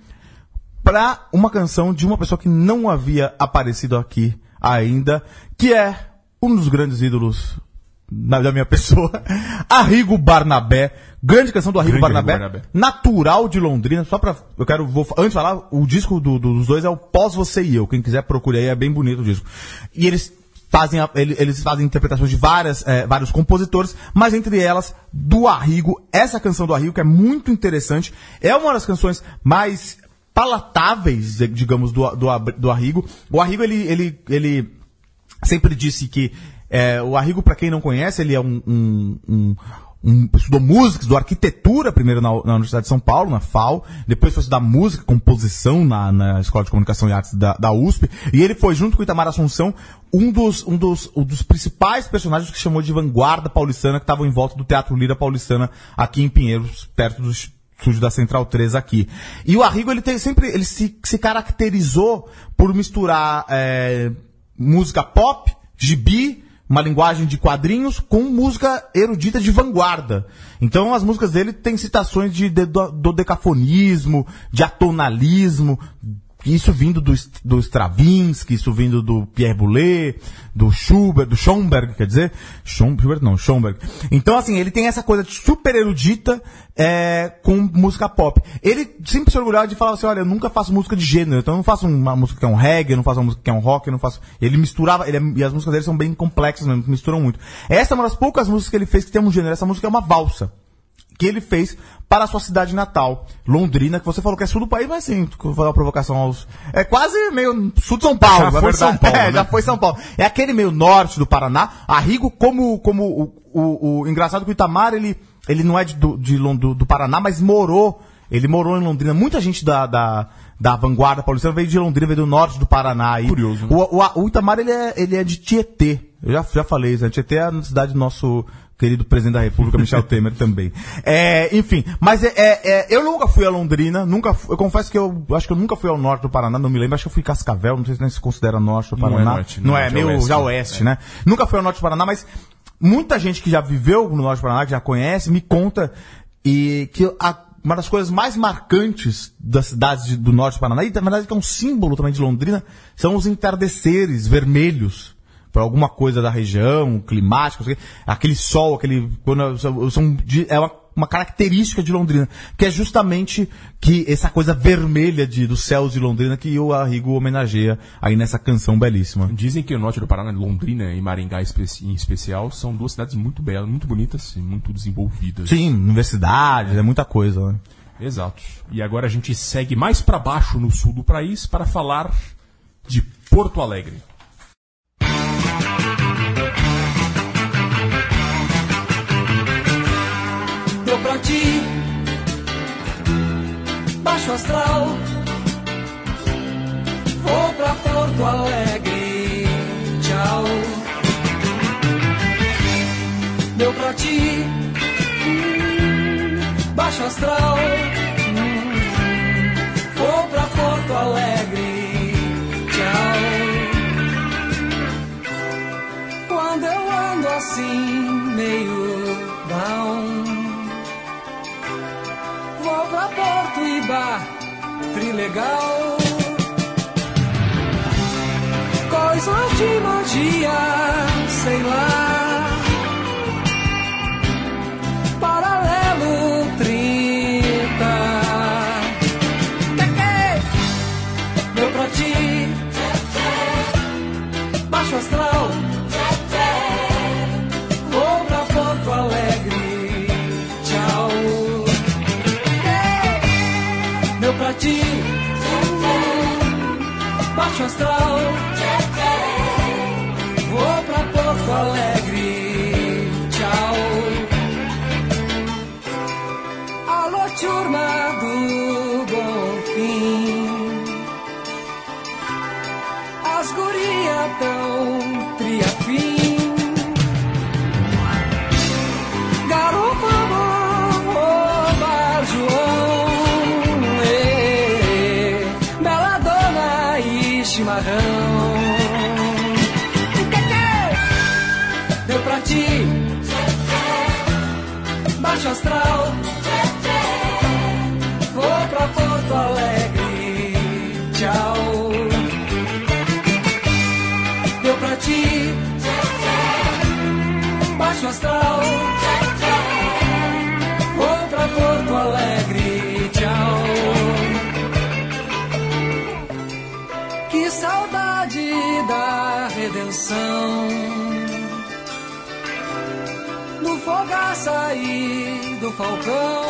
pra uma canção de uma pessoa que não havia aparecido aqui ainda, que é um dos grandes ídolos na- da minha pessoa, Arrigo Barnabé. Grande canção do Arrigo Barnabé, Barnabé. natural de Londrina. Só pra. Eu quero. Vou, antes de falar, o disco do- do- dos dois é o Pós Você e Eu. Quem quiser procure aí, é bem bonito o disco. E eles fazem, eles fazem interpretações de várias, eh, vários compositores, mas entre elas do Arrigo. Essa canção do Arrigo, que é muito interessante, é uma das canções mais palatáveis, digamos, do, do, do Arrigo. O Arrigo, ele, ele, ele sempre disse que é, o Arrigo, para quem não conhece, ele é um, um, um, um- estudou música, estudou arquitetura primeiro na, na Universidade de São Paulo, na FAO, depois foi estudar música, composição na, na Escola de Comunicação e Artes da, da USP, e ele foi, junto com o Itamar Assunção, um dos, um dos, um dos principais personagens que chamou de vanguarda paulistana, que estavam em volta do Teatro Lira Paulistana, aqui em Pinheiros, perto do estúdio da Central 3 aqui. E o Arrigo, ele tem sempre, ele se, se caracterizou por misturar é, música pop, gibi, uma linguagem de quadrinhos com música erudita de vanguarda. Então as músicas dele têm citações de, de- do, do decafonismo, de atonalismo, isso vindo do, do Stravinsky, isso vindo do Pierre Boulez, do Schubert, do Schoenberg, quer dizer, Schubert não, Schoenberg. Então assim, ele tem essa coisa de super erudita é, com música pop. Ele sempre se orgulhava de falar assim, olha, eu nunca faço música de gênero, então eu não faço uma música que é um reggae, eu não faço uma música que é um rock, eu não faço... Ele misturava, ele é- e as músicas dele são bem complexas misturam muito. Essa é uma das poucas músicas que ele fez que tem um gênero, essa música é uma valsa que ele fez para a sua cidade natal, Londrina, que você falou que é sul do país, mas sim, vou fazer uma provocação aos. É quase meio sul de São Paulo, Já foi verdade. São Paulo, É, né? já foi São Paulo. É aquele meio norte do Paraná. Arrigo, como, como o, o, o engraçado que o Itamar, ele, ele não é de, do, de do, do Paraná, mas morou. Ele morou em Londrina. Muita gente da, da, da vanguarda paulistana veio de Londrina, veio do norte do Paraná. aí. Curioso, né? O, o, o Itamar, ele é, ele é de Tietê. Eu já, já falei isso, a Tietê é a cidade do nosso querido presidente da República, Michel Temer, também. É, enfim, mas é, é, é, eu nunca fui a Londrina, nunca fui- eu confesso que eu acho que eu nunca fui ao norte do Paraná, não me lembro, acho que eu fui Cascavel, não sei se se considera norte do Não é Paraná. norte, não, não, é, já meio oeste, já oeste, é. né? Nunca fui ao norte do Paraná, mas muita gente que já viveu no norte do Paraná, que já conhece, me conta e que a- uma das coisas mais marcantes das cidades de- do norte do Paraná, e na verdade que é um símbolo também de Londrina, são os entardeceres vermelhos por alguma coisa da região, climática, aquele sol, aquele. quando- são, são de- é uma, uma característica de Londrina, que é justamente que essa coisa vermelha de, dos céus de Londrina que o Arrigo homenageia aí nessa canção belíssima. Dizem que o norte do Paraná, Londrina e Maringá em especial, são duas cidades muito belas, muito bonitas e muito desenvolvidas. Sim, universidades, é muita coisa, né? Exato. E agora a gente segue mais pra baixo no sul do país para falar de Porto Alegre. Pra ti. Baixo astral Vou pra Porto Alegre. Tchau. Deu pra ti. Hum, Baixo astral Vou pra Porto Alegre. Tchau. Quando eu ando assim Meio down Porto Iba, Trilegal. Coisas de magia, sei lá. Paralelo Baixo e e do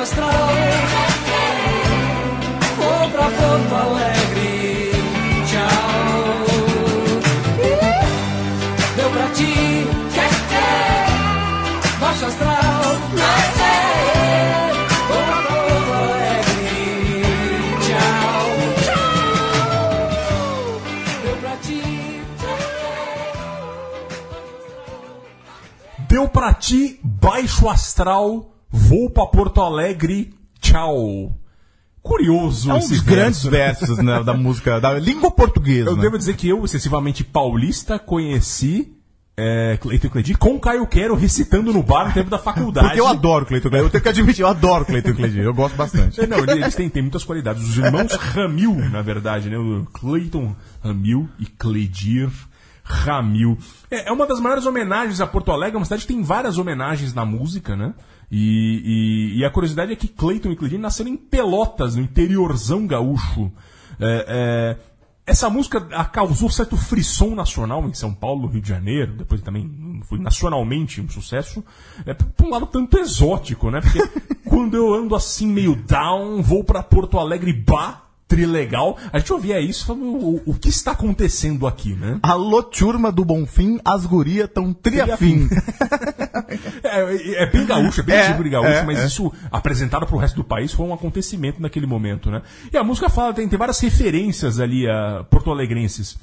baixo astral. Vou pra Porto Alegre, tchau. Deu pra ti, baixo astral. Vou pra Porto Alegre, tchau. Deu pra ti. Deu pra ti, baixo astral, vou pra Porto Alegre, tchau. Curioso É um esse dos grandes verso. versos né, da música, da língua portuguesa. Eu né? devo dizer que eu, excessivamente paulista, conheci é, Cleiton Cledi com Caio Quero recitando no bar no tempo da faculdade. Porque eu adoro Cleiton Cledir. Eu tenho que admitir, eu adoro Cleiton Cledir. Eu gosto bastante. É, Não, eles, têm, têm muitas qualidades. Os irmãos Ramil, na verdade, né? O Clayton Ramil e Cledir Ramil. É, é uma das maiores homenagens a Porto Alegre, é uma cidade que tem várias homenagens na música, né? E, e- e a curiosidade é que Clayton e Cledir nasceram em Pelotas, no interiorzão gaúcho. É, é, essa música ah, causou certo frisson nacional em São Paulo, Rio de Janeiro, depois também foi nacionalmente um sucesso. É, por um lado tanto exótico, né? Porque quando eu ando assim meio down, vou pra Porto Alegre, bah, trilegal, a gente ouvia isso falava, o, o que está acontecendo aqui, né? Alô, turma do Bonfim, as gurias tão triafim. É, é bem gaúcho, é bem É, tipo de gaúcho, é, mas é. isso apresentado pro resto do país foi um acontecimento naquele momento, né? E a música fala, tem, tem várias referências ali a porto-alegrenses.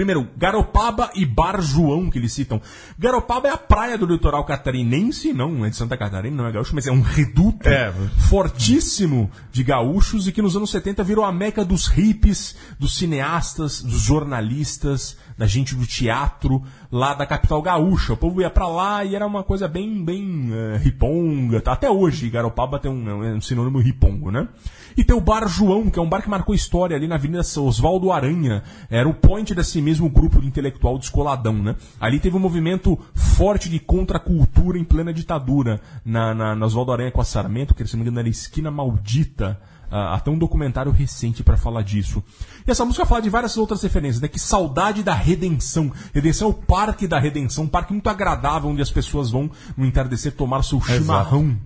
Primeiro, Garopaba e Bar João, que eles citam. Garopaba é a praia do litoral catarinense, não é de Santa Catarina, não é gaúcho, mas é um reduto É. fortíssimo de gaúchos e que nos anos 70 virou a meca dos hippies, dos cineastas, dos jornalistas, da gente do teatro lá da capital gaúcha. O povo ia pra lá e era uma coisa bem, bem eh, riponga. tá? Até hoje, Garopaba tem um, é um sinônimo ripongo, né? E tem o Bar João, que é um bar que marcou história ali na Avenida Oswaldo Aranha. Era o point desse mesmo grupo de intelectual descoladão, né? Ali teve um movimento forte de contracultura em plena ditadura. Na, na, na Oswaldo Aranha com a Sarmento, que se não me engano era Esquina Maldita. Ah, até um documentário recente pra falar disso. E essa música fala de várias outras referências, né? Que saudade da redenção. Redenção é o Parque da Redenção, um parque muito agradável, onde as pessoas vão no entardecer tomar seu chimarrão.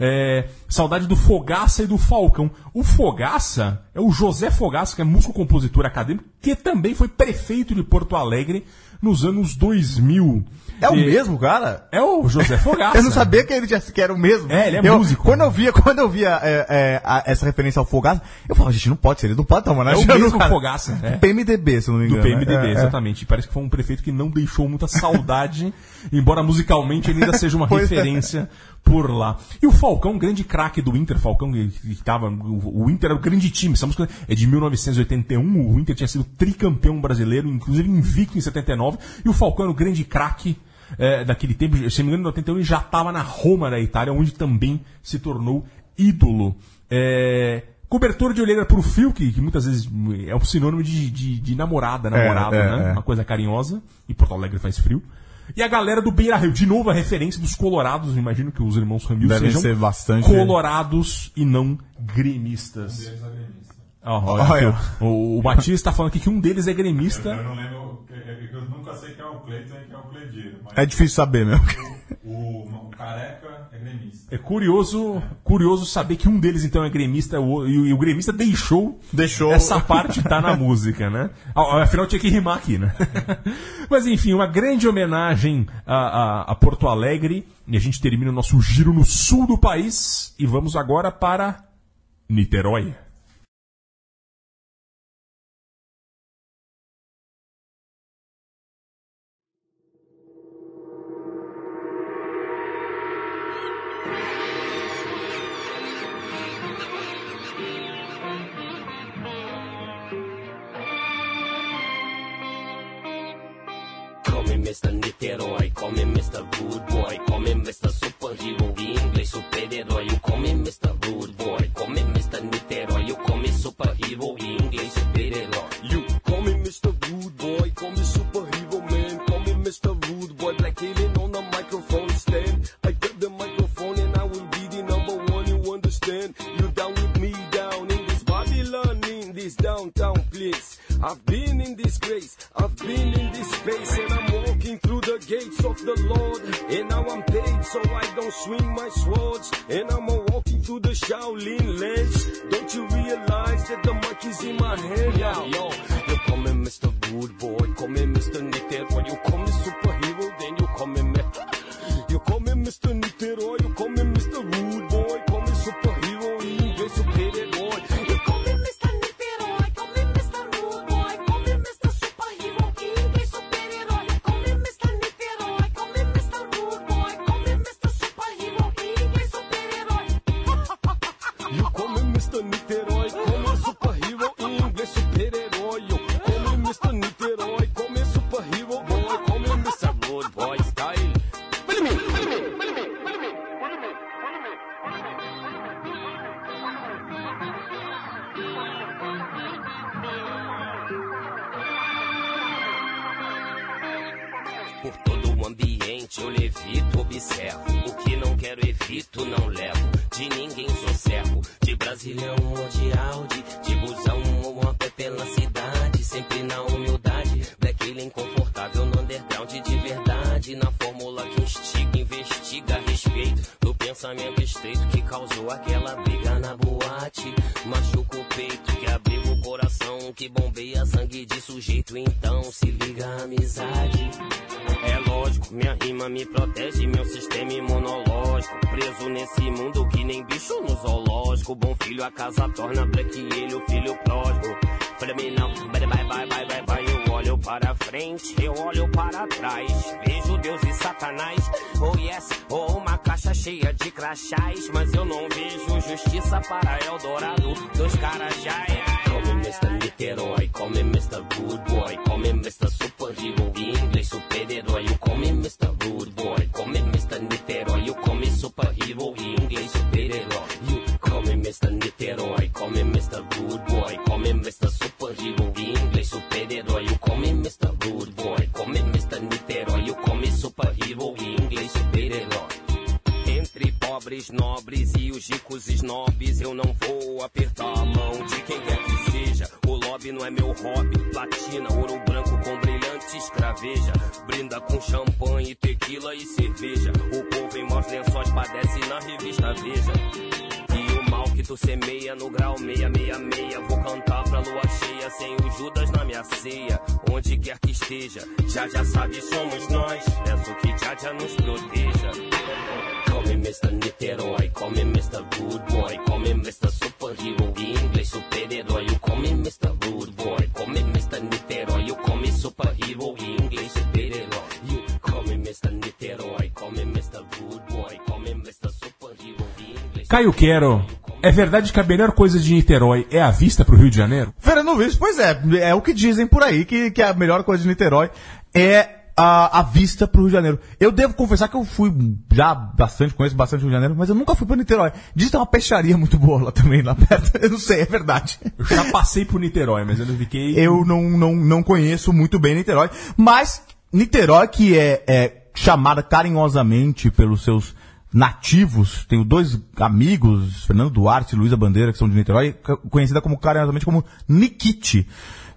É, saudade do Fogaça e do Falcão. O Fogaça é o José Fogaça, que é músico, compositor acadêmico, que também foi prefeito de Porto Alegre nos anos 2000. É o E- mesmo, cara? É o José Fogaça. Eu não sabia que ele já que era o mesmo. É, ele é Eu- músico. Quando eu via, quando eu via é, é, a- essa referência ao Fogaça, eu falava, gente, não pode ser, ele não pode estar É o homenageando mesmo cara. Fogaça. é. PMDB, se não me Do engano. PMDB, É, é. exatamente. Parece que foi um prefeito que não deixou muita saudade, embora musicalmente ele ainda seja uma é. referência por lá. E o Falcão, grande craque do Inter, Falcão que que tava, o o Inter era o grande time, essa música é de 1981, o Inter tinha sido tricampeão brasileiro, inclusive invicto em 79, e o Falcão era o grande craque é, daquele tempo, se não me engano, em 81 ele já estava na Roma da Itália, onde também se tornou ídolo. É, cobertor de olheira pro fio, que, que muitas vezes é um sinônimo de, de, de namorada, namorado, é, né? é. Uma coisa carinhosa. E Porto Alegre faz frio. E a galera do Beira Rio, de novo a referência dos colorados, imagino que os irmãos Ramil Devem sejam ser bastante- colorados e não gremistas. Ah, olha, Olha. O, o Batista tá falando aqui que um deles é gremista. Eu não lembro, eu, eu nunca sei quem é o Cleiton e quem é o Cledir. É difícil saber mesmo. o, o careca é gremista. É curioso, curioso saber que um deles então é gremista o- e, o- e o gremista deixou, Deixou. essa parte tá na música, né? Afinal tinha que rimar aqui, né? Mas enfim, uma grande homenagem a, a- a Porto Alegre e a gente termina o nosso giro no sul do país e vamos agora para Niterói. Mr. Niterói, call me Mr. Rude Boy, call me Mr. Superhero, em inglês super-herói. You call me Mr. Rude Boy, call me Mr. Niterói, you call me superhero, em inglês super-herói. You call me Mr. Rude Boy, call me superhero man, call me Mr. Rude Boy, black alien on the microphone stand. I got the microphone and I will be the number one, you understand? You down with me down in this Babylon, in this downtown place. I've been in this place, I've been in this space, and I'm walking through the gates of the Lord. And now I'm paid so I don't swing my swords. And I'm walking through the Shaolin lands. Don't you realize that the is in my hand? Yo, yo, you call me Mr. Good Boy, call me Mr. Nitero. You call me superhero, then you call me me. You call me Mr. Nitero, you call me Mr. Niterói, call me Mr. Good Boy, call me Mr. Superhero, em inglês super-herói. You call me Mr. Rude Boy, call me Mr. Niterói, you call me Superhero, em inglês super-herói. You call me Mr. Niterói, call me Mr. Good Boy, call me Mr. Superhero, em inglês Caio Quero, é verdade que a melhor coisa de Niterói é a vista pro Rio de Janeiro? Fernando Luiz, pois é, é o que dizem por aí, que, que a melhor coisa de Niterói é a, a vista pro Rio de Janeiro. Eu devo confessar que eu fui já bastante, conheço bastante o Rio de Janeiro, mas eu nunca fui pra Niterói. Diz que tem uma peixaria muito boa lá também, lá perto. Eu não sei, é verdade. Eu já passei por Niterói, mas eu não fiquei. Eu não, não, não conheço muito bem Niterói, mas Niterói, que é, é chamada carinhosamente pelos seus nativos, tenho dois amigos, Fernando Duarte e Luísa Bandeira, que são de Niterói, conhecida como carinhosamente como Nikit.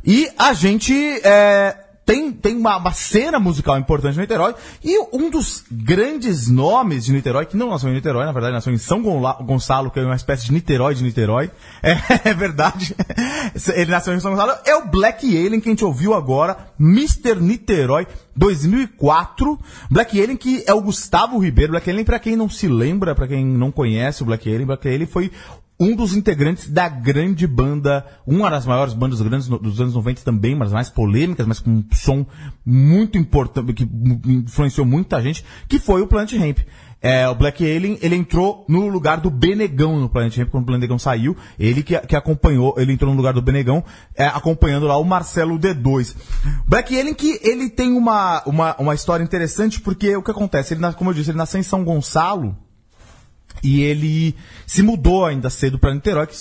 E a gente é, tem, tem uma, uma cena musical importante em Niterói, e um dos grandes nomes de Niterói, que não nasceu em Niterói, na verdade nasceu em São Gonçalo, que é uma espécie de Niterói de Niterói, é, é verdade, ele nasceu em São Gonçalo, é o Black Alien, que a gente ouviu agora, Mr. Niterói, 2004, Black Alien que é o Gustavo Ribeiro, Black Alien pra quem não se lembra, pra quem não conhece o Black Alien, Black Alien foi um dos integrantes da grande banda, uma das maiores bandas dos anos 90 também, uma das mais polêmicas, mas com um som muito importante, que influenciou muita gente, que foi o Planet Hemp. É, o Black Alien, ele entrou no lugar do Benegão no Planet Hemp, quando o Benegão saiu, ele que, que acompanhou, ele entrou no lugar do Benegão, é, acompanhando lá o Marcelo D2. Black Alien que ele tem uma, uma, uma história interessante, porque o que acontece, ele, como eu disse, ele nasceu em São Gonçalo, e ele se mudou ainda cedo para Niterói, que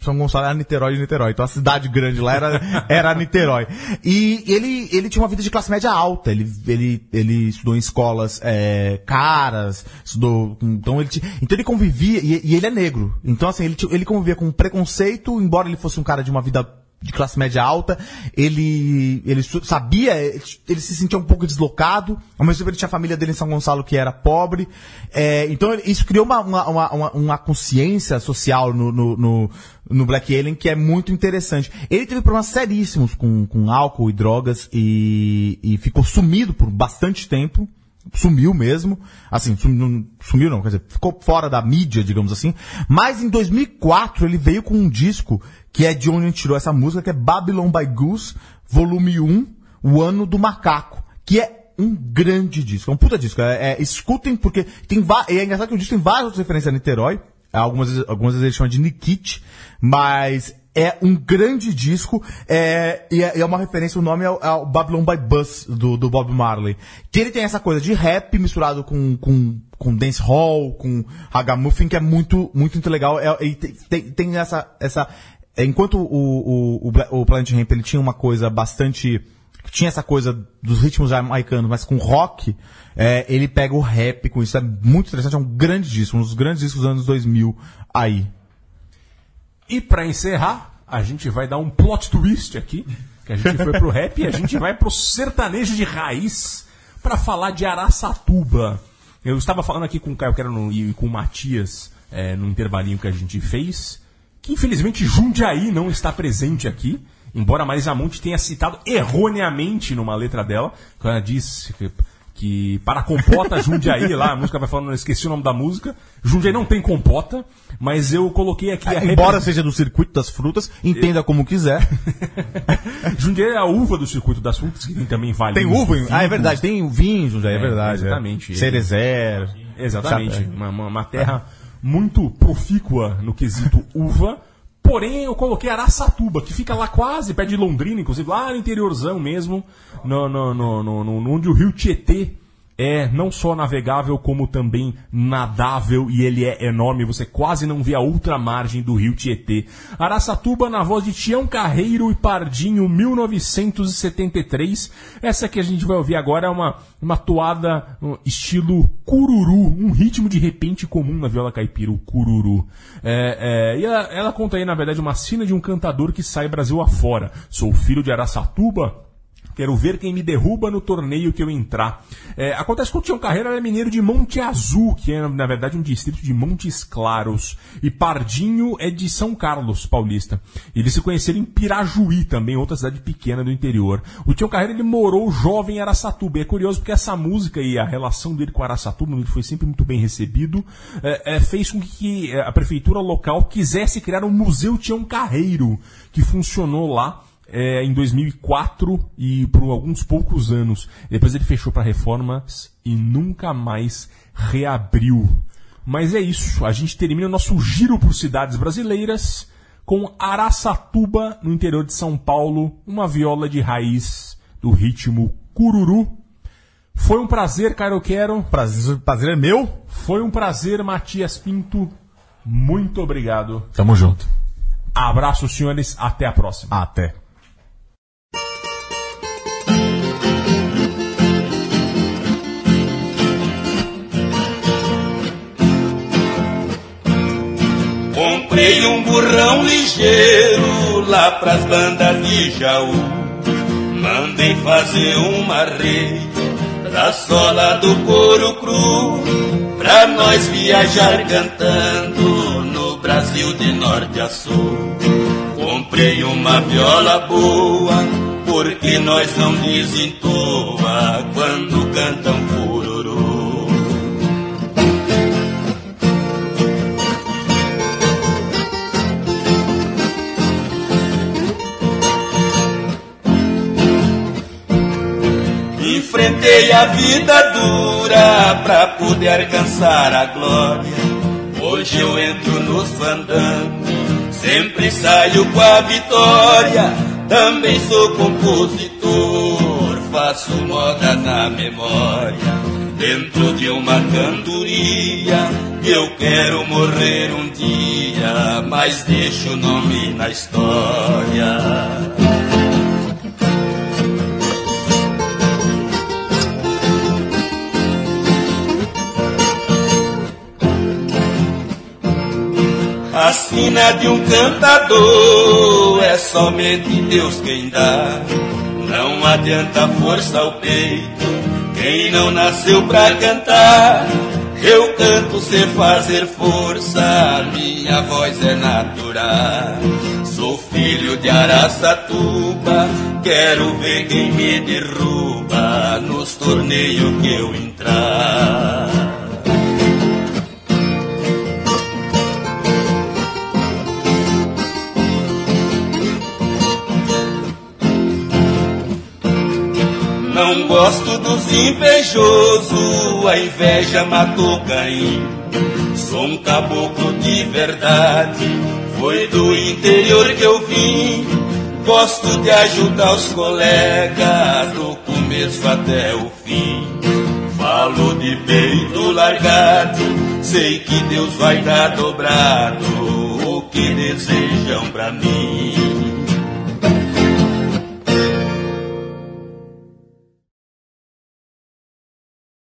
São Gonçalo era Niterói de Niterói, então a cidade grande lá era, era Niterói. E ele, ele tinha uma vida de classe média alta, ele, ele, ele estudou em escolas é, caras, estudou, então ele, então ele convivia, e, e ele é negro, então assim, ele, ele convivia com preconceito, embora ele fosse um cara de uma vida de classe média alta, ele, ele sabia, ele se sentia um pouco deslocado, ao mesmo tempo ele tinha a família dele em São Gonçalo que era pobre, é, então isso criou uma, uma, uma, uma- uma consciência social no, no, no, no Black Alien que é muito interessante. Ele teve problemas seríssimos com, com álcool e drogas e, e ficou sumido por bastante tempo, sumiu mesmo, assim, sum- não- sumiu não, quer dizer, ficou fora da mídia, digamos assim, mas em 2004 ele veio com um disco que é de onde a gente tirou essa música, que é Babylon by Goose, volume 1, O Ano do Macaco, que é um grande disco, é um puta disco, é, é- escutem porque tem e é engraçado que o disco tem várias outras referências a Niterói, algumas, algumas vezes ele chama de Nikit, mas é um grande disco é, e é, é uma referência, o nome é, o- é Babylon by Bus, do, do Bob Marley. Que ele tem essa coisa de rap misturado com, com, com dance hall, com ragamuffin, que é muito, muito, muito legal. É, e tem, tem, essa, essa, é, enquanto o, o, o, o Planet Ramp ele tinha uma coisa bastante, tinha essa coisa dos ritmos jamaicanos, mas com rock, é, ele pega o rap com isso. É muito interessante, é um grande disco, um dos grandes discos dos anos 2000 aí. E pra encerrar, a gente vai dar um plot twist aqui, que a gente foi pro rap e a gente vai pro sertanejo de raiz pra falar de Araçatuba. Eu estava falando aqui com o Caio Quero e com o Matias é, no intervalinho que a gente fez, que infelizmente Jundiaí não está presente aqui, embora a Marisa Monte tenha citado erroneamente numa letra dela, quando ela disse que, para compota Jundiaí, lá a música vai falando, eu esqueci o nome da música, Jundiaí não tem compota, mas eu coloquei aqui a É, Embora seja do circuito das frutas, entenda como quiser. Jundiaí é a uva do circuito das frutas, que tem também vale. Tem uva? em- Ah, é verdade. Tem vinho, já é, É, verdade. exatamente. É. Cerezer. Exatamente. Uma, uma- uma terra muito profícua no quesito uva. Porém, eu coloquei Araçatuba, que fica lá quase perto de Londrina, inclusive lá no interiorzão mesmo, no, no, no, no- no- onde o rio Tietê é não só navegável, como também nadável, e ele é enorme, você quase não vê a outra margem do rio Tietê. Araçatuba, na voz de Tião Carreiro e Pardinho, 1973. Essa que a gente vai ouvir agora é uma, uma toada um, estilo cururu, um ritmo de repente comum na viola caipira, o cururu. É, é, e ela, ela conta aí, na verdade, uma cena de um cantador que sai Brasil afora. Sou filho de Araçatuba, Quero ver quem me derruba no torneio que eu entrar. É, acontece que o Tião Carreira era mineiro de Monte Azul, que é, na verdade, um distrito de Montes Claros. E Pardinho é de São Carlos, paulista. Eles se conheceram em Pirajuí, também, outra cidade pequena do interior. O Tião Carreira, ele morou jovem em Araçatuba. E é curioso porque essa música e a relação dele com Araçatuba, onde foi sempre muito bem recebido, é, é, fez com que é, a prefeitura local quisesse criar um Museu Tião Carreiro, que funcionou lá é, em 2004 e por alguns poucos anos. Depois ele fechou para reformas e nunca mais reabriu. Mas é isso, a gente termina o nosso giro por cidades brasileiras com Araçatuba, no interior de São Paulo, uma viola de raiz do ritmo cururu. Foi um prazer, Cairo Quero. Prazer, prazer é meu. Foi um prazer, Matias Pinto. Muito obrigado. Tamo junto. Abraço, senhores. Até a próxima. Até. Comprei um burrão ligeiro lá pras bandas de Jaú. Mandei fazer uma rede da sola do couro cru. Pra nós viajar cantando no Brasil de norte a sul. Comprei uma viola boa, porque nós não desentoa quando cantam Enfrentei a vida dura pra poder alcançar a glória. Hoje eu entro nos fandangos, sempre saio com a vitória. Também sou compositor, faço moda na memória. Dentro de uma cantoria, eu quero morrer um dia, mas deixo o nome na história. A sina de um cantador é somente Deus quem dá. Não adianta força ao peito, quem não nasceu pra cantar. Eu canto sem fazer força, minha voz é natural. Sou filho de Araçatuba, quero ver quem me derruba nos torneios que eu entrar. Não gosto dos invejosos, a inveja matou Caim. Sou um caboclo de verdade, foi do interior que eu vim. Gosto de ajudar os colegas, do começo até o fim. Falo de peito largado, sei que Deus vai dar dobrado o que desejam pra mim.